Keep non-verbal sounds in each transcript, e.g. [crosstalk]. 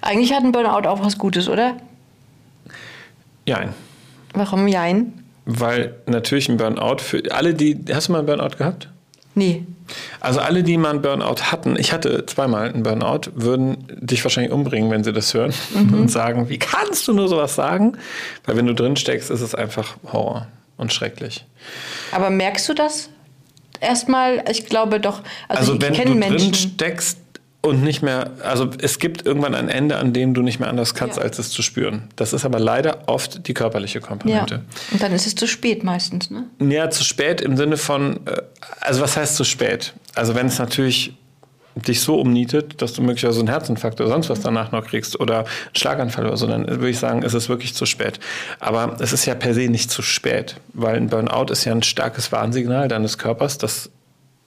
Eigentlich hat ein Burnout auch was Gutes, oder? Jein. Warum Jein? Weil natürlich ein Burnout für alle, die. Hast du mal einen Burnout gehabt? Nee. Also alle, die mal einen Burnout hatten, ich hatte zweimal einen Burnout, würden dich wahrscheinlich umbringen, wenn sie das hören mhm. und sagen, wie kannst du nur sowas sagen? Weil wenn du drin steckst, ist es einfach Horror und schrecklich. Aber merkst du das erstmal? Ich glaube doch. Also, also wenn du Menschen. drin steckst, und nicht mehr, also es gibt irgendwann ein Ende, an dem du nicht mehr anders kannst, ja. als es zu spüren. Das ist aber leider oft die körperliche Komponente. Ja. Und dann ist es zu spät meistens, ne? Ja, zu spät im Sinne von, äh, also was heißt zu spät? Also wenn es natürlich dich so umnietet, dass du möglicherweise einen Herzinfarkt oder sonst was danach noch kriegst oder einen Schlaganfall oder so, dann würde ich sagen, ist es wirklich zu spät. Aber es ist ja per se nicht zu spät, weil ein Burnout ist ja ein starkes Warnsignal deines Körpers, das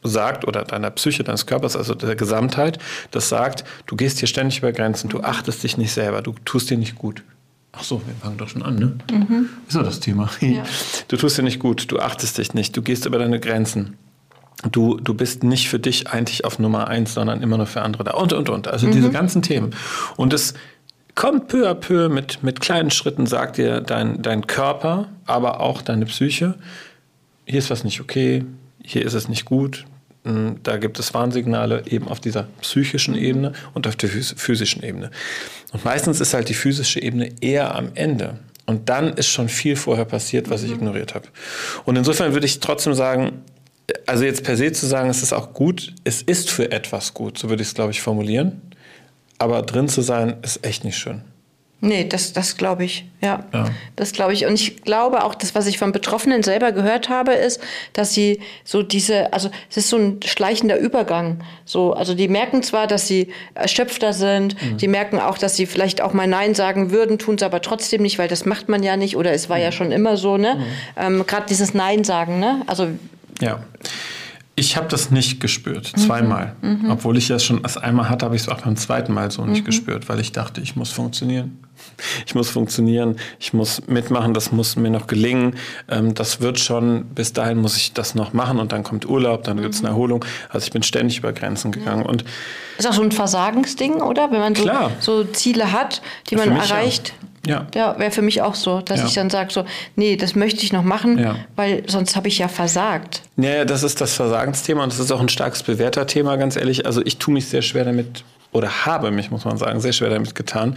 sagt, oder deiner Psyche, deines Körpers, also der Gesamtheit, das sagt, du gehst hier ständig über Grenzen, du achtest dich nicht selber, du tust dir nicht gut. Ach so, wir fangen doch schon an, ne? Mhm. Ist doch das Thema. Ja. Du tust dir nicht gut, du achtest dich nicht, du gehst über deine Grenzen. Du, du bist nicht für dich eigentlich auf Nummer eins, sondern immer nur für andere da. Und, und, und. Also mhm. diese ganzen Themen. Und es kommt peu à peu mit, mit kleinen Schritten, sagt dir dein, dein Körper, aber auch deine Psyche, hier ist was nicht okay, hier ist es nicht gut, da gibt es Warnsignale eben auf dieser psychischen Ebene und auf der physischen Ebene. Und meistens ist halt die physische Ebene eher am Ende. Und dann ist schon viel vorher passiert, was ich mhm. ignoriert habe. Und insofern würde ich trotzdem sagen, also jetzt per se zu sagen, es ist auch gut, es ist für etwas gut, so würde ich es, glaube ich, formulieren. Aber drin zu sein, ist echt nicht schön. Nee, das, das glaube ich, ja. ja. Das glaube ich. Und ich glaube auch, das, was ich von Betroffenen selber gehört habe, ist, dass sie so diese, also es ist so ein schleichender Übergang. So, also die merken zwar, dass sie erschöpfter sind, mhm. die merken auch, dass sie vielleicht auch mal Nein sagen würden, tun es aber trotzdem nicht, weil das macht man ja nicht oder es war mhm. ja schon immer so, ne? Mhm. Ähm, Gerade dieses Nein sagen, ne? Also ja. Ich habe das nicht gespürt, mhm. zweimal. Mhm. Obwohl ich das schon erst einmal hatte, habe ich es auch beim zweiten Mal so nicht mhm. gespürt, weil ich dachte, ich muss funktionieren. [laughs] Ich muss funktionieren, ich muss mitmachen, das muss mir noch gelingen. Ähm, das wird schon, bis dahin muss ich das noch machen und dann kommt Urlaub, dann gibt es eine mhm. Erholung. Also ich bin ständig über Grenzen gegangen. Und ist auch so ein Versagensding, oder? Wenn man so, so Ziele hat, die man erreicht. Ja. Ja. Ja, wäre für mich auch so, dass ja. ich dann sage so, nee, das möchte ich noch machen, ja. weil sonst habe ich ja versagt. Ja, das ist das Versagensthema und das ist auch ein starkes Bewerterthema, ganz ehrlich. Also ich tue mich sehr schwer damit, oder habe mich, muss man sagen, sehr schwer damit getan,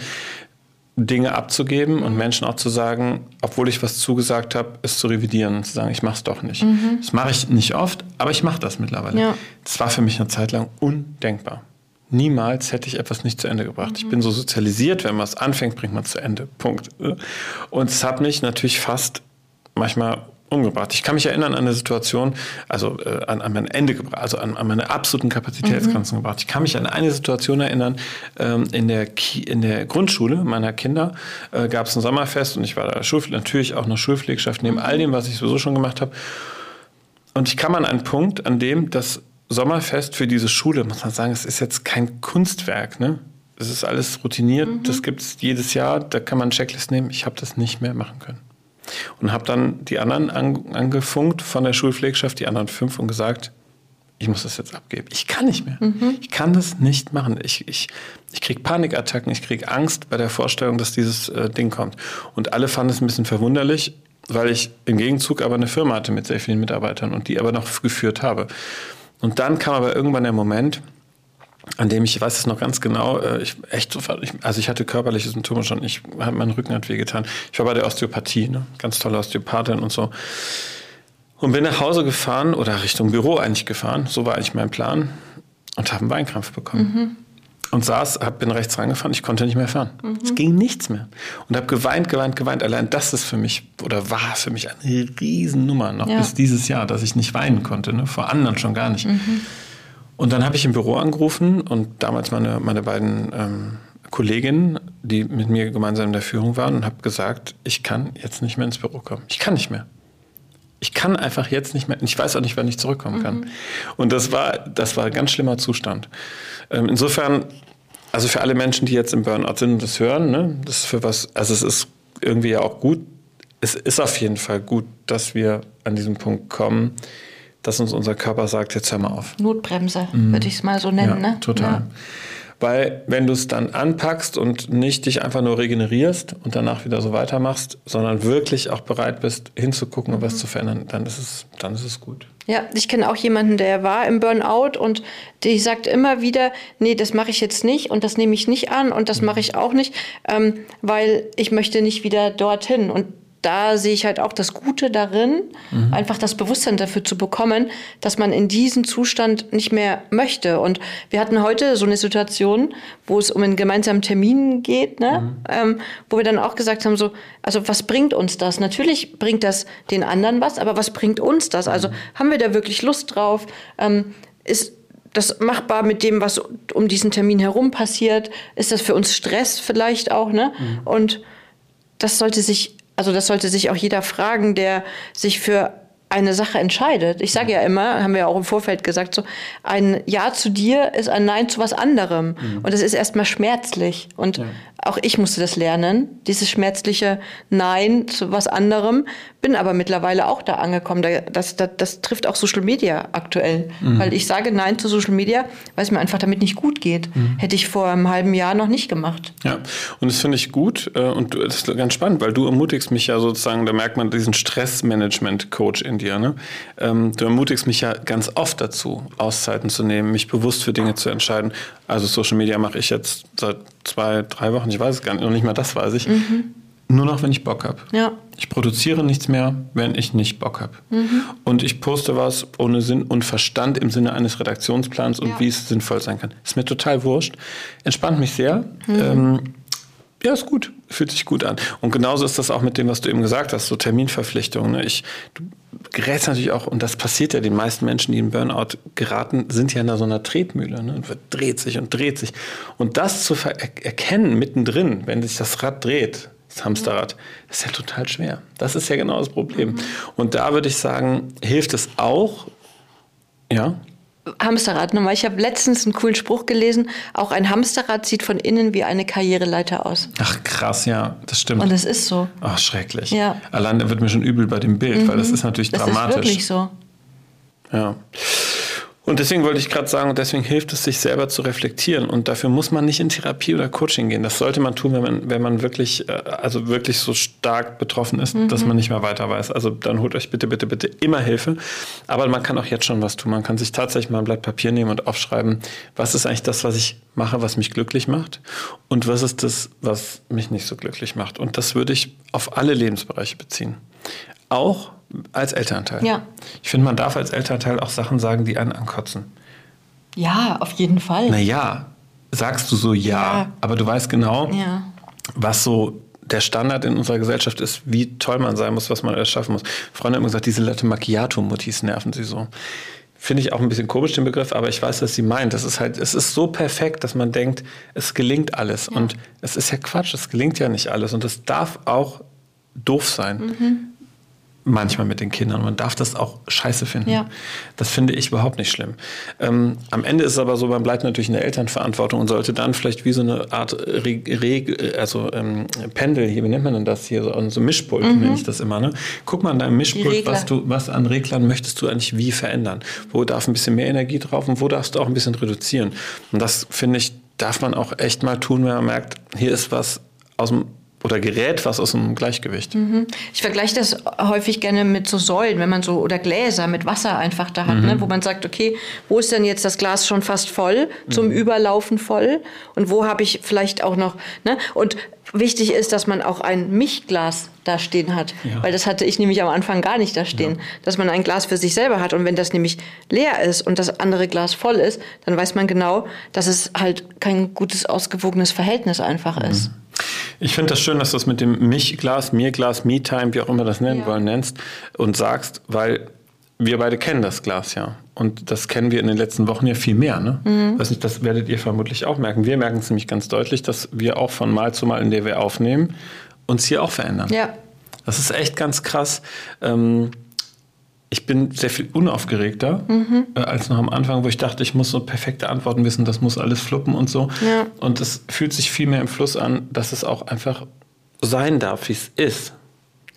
Dinge abzugeben und Menschen auch zu sagen, obwohl ich was zugesagt habe, es zu revidieren und zu sagen, ich mache es doch nicht. Mhm. Das mache ich nicht oft, aber ich mache das mittlerweile. Ja. Das war für mich eine Zeit lang undenkbar. Niemals hätte ich etwas nicht zu Ende gebracht. Mhm. Ich bin so sozialisiert, wenn man es anfängt, bringt man es zu Ende. Punkt. Und es hat mich natürlich fast manchmal umgebracht. Ich kann mich erinnern an eine Situation, also äh, an, an, mein Ende gebracht, also an, an meine absoluten Kapazitätsgrenzen mhm. gebracht. Ich kann mich an eine Situation erinnern, ähm, in, der in der Grundschule meiner Kinder äh, gab es ein Sommerfest und ich war da natürlich auch noch Schulpflegschaft, neben mhm. all dem, was ich sowieso schon gemacht habe. Und ich kam an einen Punkt, an dem das Sommerfest für diese Schule, muss man sagen, es ist jetzt kein Kunstwerk. Ne? Es ist alles routiniert, mhm. das gibt es jedes Jahr, da kann man Checklist nehmen. Ich habe das nicht mehr machen können. Und habe dann die anderen an, angefunkt von der Schulpflegschaft, die anderen fünf, und gesagt, ich muss das jetzt abgeben. Ich kann nicht mehr. Mhm. Ich kann das nicht machen. Ich, ich, ich kriege Panikattacken, ich kriege Angst bei der Vorstellung, dass dieses äh, Ding kommt. Und alle fanden es ein bisschen verwunderlich, weil ich im Gegenzug aber eine Firma hatte mit sehr vielen Mitarbeitern und die aber noch geführt habe. Und dann kam aber irgendwann der Moment, an dem ich, ich weiß es noch ganz genau, äh, ich echt sofort, also ich hatte körperliche Symptome schon, ich mein Rücken hat wehgetan. Ich war bei der Osteopathie, ne? ganz tolle Osteopathin und so. Und bin nach Hause gefahren oder Richtung Büro eigentlich gefahren, so war eigentlich mein Plan, und habe einen Weinkrampf bekommen. Mhm und saß, hab, bin rechts reingefahren, ich konnte nicht mehr fahren. Mhm. Es ging nichts mehr. Und habe geweint, geweint, geweint. Allein das ist für mich oder war für mich eine Riesennummer noch ja. bis dieses Jahr, dass ich nicht weinen konnte. Ne? Vor anderen schon gar nicht. Mhm. Und dann habe ich im Büro angerufen und damals meine, meine beiden ähm, Kolleginnen, die mit mir gemeinsam in der Führung waren, und habe gesagt, ich kann jetzt nicht mehr ins Büro kommen. Ich kann nicht mehr ich kann einfach jetzt nicht mehr, ich weiß auch nicht, wann ich zurückkommen kann. Mhm. Und das war, das war ein ganz schlimmer Zustand. Ähm, insofern, also für alle Menschen, die jetzt im Burnout sind und das hören, ne, das ist für was, also es ist irgendwie ja auch gut, es ist auf jeden Fall gut, dass wir an diesen Punkt kommen, dass uns unser Körper sagt, jetzt hör mal auf. Notbremse, mhm. würde ich es mal so nennen. Ja, ne? total. Ja. Weil wenn du es dann anpackst und nicht dich einfach nur regenerierst und danach wieder so weitermachst, sondern wirklich auch bereit bist, hinzugucken und was zu verändern, dann ist es, dann ist es gut. Ja, ich kenne auch jemanden, der war im Burnout und die sagt immer wieder, nee, das mache ich jetzt nicht und das nehme ich nicht an und das mache ich auch nicht, ähm, weil ich möchte nicht wieder dorthin. Und da sehe ich halt auch das Gute darin, mhm. einfach das Bewusstsein dafür zu bekommen, dass man in diesen Zustand nicht mehr möchte. Und wir hatten heute so eine Situation, wo es um einen gemeinsamen Termin geht, ne? Mhm. Ähm, wo wir dann auch gesagt haben, so, also was bringt uns das? Natürlich bringt das den anderen was, aber was bringt uns das? Also mhm. haben wir da wirklich Lust drauf? Ähm, ist das machbar mit dem, was um diesen Termin herum passiert? Ist das für uns Stress vielleicht auch, ne? Mhm. Und das sollte sich also das sollte sich auch jeder fragen, der sich für eine Sache entscheidet. Ich sage ja immer, haben wir ja auch im Vorfeld gesagt, so ein Ja zu dir ist ein Nein zu was anderem. Mhm. Und das ist erstmal schmerzlich. Und ja. Auch ich musste das lernen, dieses schmerzliche Nein zu was anderem. Bin aber mittlerweile auch da angekommen. Das, das, das trifft auch Social Media aktuell. Mhm. Weil ich sage Nein zu Social Media, weil es mir einfach damit nicht gut geht. Mhm. Hätte ich vor einem halben Jahr noch nicht gemacht. Ja, und das finde ich gut. Äh, und das ist ganz spannend, weil du ermutigst mich ja sozusagen, da merkt man diesen Stressmanagement-Coach in dir. Ne? Ähm, du ermutigst mich ja ganz oft dazu, Auszeiten zu nehmen, mich bewusst für Dinge zu entscheiden. Also Social Media mache ich jetzt seit zwei, drei Wochen, ich weiß es gar nicht, noch nicht mal das weiß ich. Mhm. Nur noch, wenn ich Bock habe. Ja. Ich produziere nichts mehr, wenn ich nicht Bock habe. Mhm. Und ich poste was ohne Sinn und Verstand im Sinne eines Redaktionsplans und ja. wie es sinnvoll sein kann. Ist mir total wurscht. Entspannt mich sehr. Mhm. Ähm, ja, ist gut. Fühlt sich gut an. Und genauso ist das auch mit dem, was du eben gesagt hast, so Terminverpflichtungen. Ne? Ich, du gerätst natürlich auch, und das passiert ja den meisten Menschen, die in Burnout geraten, sind ja in so einer Tretmühle. Ne? Und dreht sich und dreht sich. Und das zu erkennen mittendrin, wenn sich das Rad dreht, das Hamsterrad, ist ja total schwer. Das ist ja genau das Problem. Mhm. Und da würde ich sagen, hilft es auch, ja, Hamsterrad nochmal. Ich habe letztens einen coolen Spruch gelesen. Auch ein Hamsterrad sieht von innen wie eine Karriereleiter aus. Ach krass, ja, das stimmt. Und das ist so. Ach schrecklich. Ja. Allein da wird mir schon übel bei dem Bild, mhm. weil das mhm. ist natürlich das dramatisch. Das ist wirklich so. Ja. Und deswegen wollte ich gerade sagen, deswegen hilft es, sich selber zu reflektieren. Und dafür muss man nicht in Therapie oder Coaching gehen. Das sollte man tun, wenn man, wenn man wirklich, äh, also wirklich so stark betroffen ist, mhm. dass man nicht mehr weiter weiß. Also dann holt euch bitte, bitte, bitte immer Hilfe. Aber man kann auch jetzt schon was tun. Man kann sich tatsächlich mal ein Blatt Papier nehmen und aufschreiben, was ist eigentlich das, was ich mache, was mich glücklich macht? Und was ist das, was mich nicht so glücklich macht? Und das würde ich auf alle Lebensbereiche beziehen. Auch als Elternteil. Ja. Ich finde, man darf als Elternteil auch Sachen sagen, die einen ankotzen. Ja, auf jeden Fall. Naja, sagst du so ja, ja. aber du weißt genau, ja. was so der Standard in unserer Gesellschaft ist, wie toll man sein muss, was man alles schaffen muss. Freunde haben immer gesagt, diese Latte Macchiato-Mutis nerven sie so. Finde ich auch ein bisschen komisch, den Begriff, aber ich weiß, was sie meint. Das ist halt, es ist so perfekt, dass man denkt, es gelingt alles. Ja. Und es ist ja Quatsch, es gelingt ja nicht alles. Und es darf auch doof sein. Mhm manchmal mit den Kindern. Man darf das auch scheiße finden. Ja. Das finde ich überhaupt nicht schlimm. Ähm, am Ende ist es aber so, man bleibt natürlich in der Elternverantwortung und sollte dann vielleicht wie so eine Art Re Re also, ähm, Pendel, hier, wie nennt man denn das hier, so, so Mischpult mhm. nenne ich das immer. Ne? Guck mal an deinem Mischpult, was, du, was an Reglern möchtest du eigentlich wie verändern. Wo darf ein bisschen mehr Energie drauf und wo darfst du auch ein bisschen reduzieren. Und das, finde ich, darf man auch echt mal tun, wenn man merkt, hier ist was aus dem oder gerät was aus dem Gleichgewicht. Mhm. Ich vergleiche das häufig gerne mit so Säulen, wenn man so oder Gläser mit Wasser einfach da hat, ne? mhm. ne, wo man sagt, okay, wo ist denn jetzt das Glas schon fast voll, zum mhm. Überlaufen voll und wo habe ich vielleicht auch noch, ne? Und wichtig ist, dass man auch ein Mischglas da stehen hat, ja. weil das hatte ich nämlich am Anfang gar nicht da stehen, ja. dass man ein Glas für sich selber hat und wenn das nämlich leer ist und das andere Glas voll ist, dann weiß man genau, dass es halt kein gutes ausgewogenes Verhältnis einfach ist. Ich finde das schön, dass du es mit dem Mich-Glas, Mir-Glas, Me-Time, wie auch immer das nennen ja. wollen, nennst und sagst, weil wir beide kennen das Glas ja. Und das kennen wir in den letzten Wochen ja viel mehr. Ne? Mhm. Weiß nicht, das werdet ihr vermutlich auch merken. Wir merken es nämlich ganz deutlich, dass wir auch von Mal zu Mal, in der wir aufnehmen, uns hier auch verändern. Ja. Das ist echt ganz krass. Ähm, ich bin sehr viel unaufgeregter mhm. äh, als noch am Anfang, wo ich dachte, ich muss so perfekte Antworten wissen, das muss alles fluppen und so. Ja. Und es fühlt sich viel mehr im Fluss an, dass es auch einfach sein darf, wie es ist.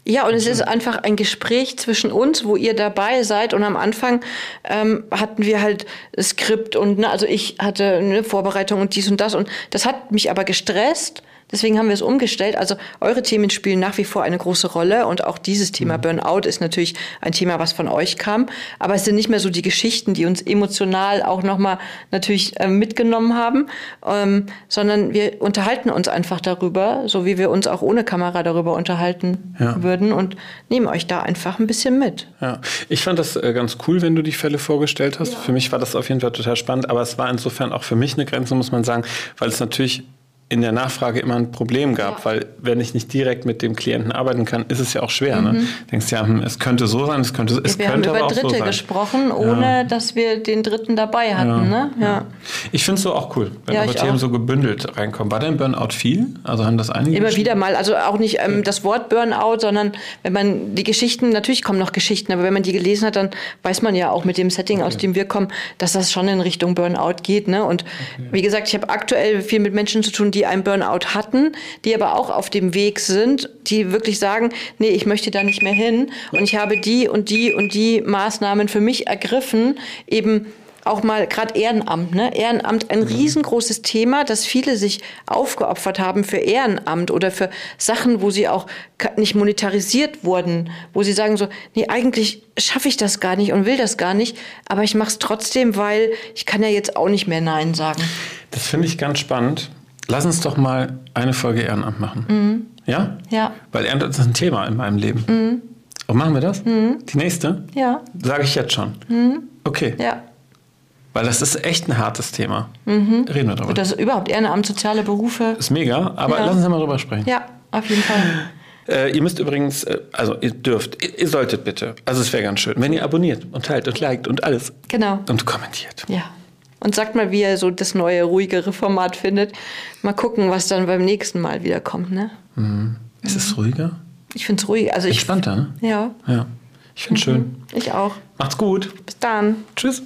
Ja, und es ist einfach ein Gespräch zwischen uns, wo ihr dabei seid. Und am Anfang ähm, hatten wir halt Skript und, ne, also ich hatte eine Vorbereitung und dies und das. Und das hat mich aber gestresst. Deswegen haben wir es umgestellt. Also eure Themen spielen nach wie vor eine große Rolle und auch dieses Thema mhm. Burnout ist natürlich ein Thema, was von euch kam. Aber es sind nicht mehr so die Geschichten, die uns emotional auch nochmal natürlich äh, mitgenommen haben, ähm, sondern wir unterhalten uns einfach darüber, so wie wir uns auch ohne Kamera darüber unterhalten ja. würden und nehmen euch da einfach ein bisschen mit. Ja, ich fand das äh, ganz cool, wenn du die Fälle vorgestellt hast. Ja. Für mich war das auf jeden Fall total spannend, aber es war insofern auch für mich eine Grenze, muss man sagen, weil es natürlich in der Nachfrage immer ein Problem gab, ja. weil wenn ich nicht direkt mit dem Klienten arbeiten kann, ist es ja auch schwer. Ne? Mhm. Ne? Denkst ja, hm, es könnte so sein, es könnte, es wir könnte haben über Dritte so gesprochen, ohne ja. dass wir den Dritten dabei hatten. Ja. Ne? Ja. Ich finde es so auch cool, wenn eure Themen auch. so gebündelt reinkommen. War dein Burnout viel? Also haben das einige? Immer wieder mal. Also auch nicht ähm, das Wort Burnout, sondern wenn man die Geschichten, natürlich kommen noch Geschichten, aber wenn man die gelesen hat, dann weiß man ja auch mit dem Setting, okay. aus dem wir kommen, dass das schon in Richtung Burnout geht. Ne? Und okay. wie gesagt, ich habe aktuell viel mit Menschen zu tun, die ein Burnout hatten, die aber auch auf dem Weg sind, die wirklich sagen, nee, ich möchte da nicht mehr hin und ich habe die und die und die Maßnahmen für mich ergriffen, eben auch mal gerade Ehrenamt, ne? Ehrenamt ein mhm. riesengroßes Thema, dass viele sich aufgeopfert haben für Ehrenamt oder für Sachen, wo sie auch nicht monetarisiert wurden, wo sie sagen so, nee, eigentlich schaffe ich das gar nicht und will das gar nicht, aber ich mache es trotzdem, weil ich kann ja jetzt auch nicht mehr Nein sagen. Das finde ich ganz spannend. Lass uns doch mal eine Folge Ehrenamt machen. Mhm. Ja? Ja. Weil Ehrenamt ist ein Thema in meinem Leben. Mhm. Und machen wir das? Mhm. Die nächste? Ja. Sage ich jetzt schon. Mhm. Okay. Ja. Weil das ist echt ein hartes Thema. Mhm. Reden wir darüber. Das ist überhaupt Ehrenamt, soziale Berufe. Ist mega, aber ja. lass uns ja mal drüber sprechen. Ja, auf jeden Fall. Äh, ihr müsst übrigens, äh, also ihr dürft, ihr, ihr solltet bitte, also es wäre ganz schön, wenn ihr abonniert und teilt und liked und alles. Genau. Und kommentiert. Ja. Und sagt mal, wie ihr so das neue, ruhigere Format findet. Mal gucken, was dann beim nächsten Mal wieder kommt. Ne? Mhm. Ist es ruhiger? Ich finde es ruhig. Also Entspannter, ne? Ja. Ja. Ich finde es mhm. schön. Ich auch. Macht's gut. Bis dann. Tschüss.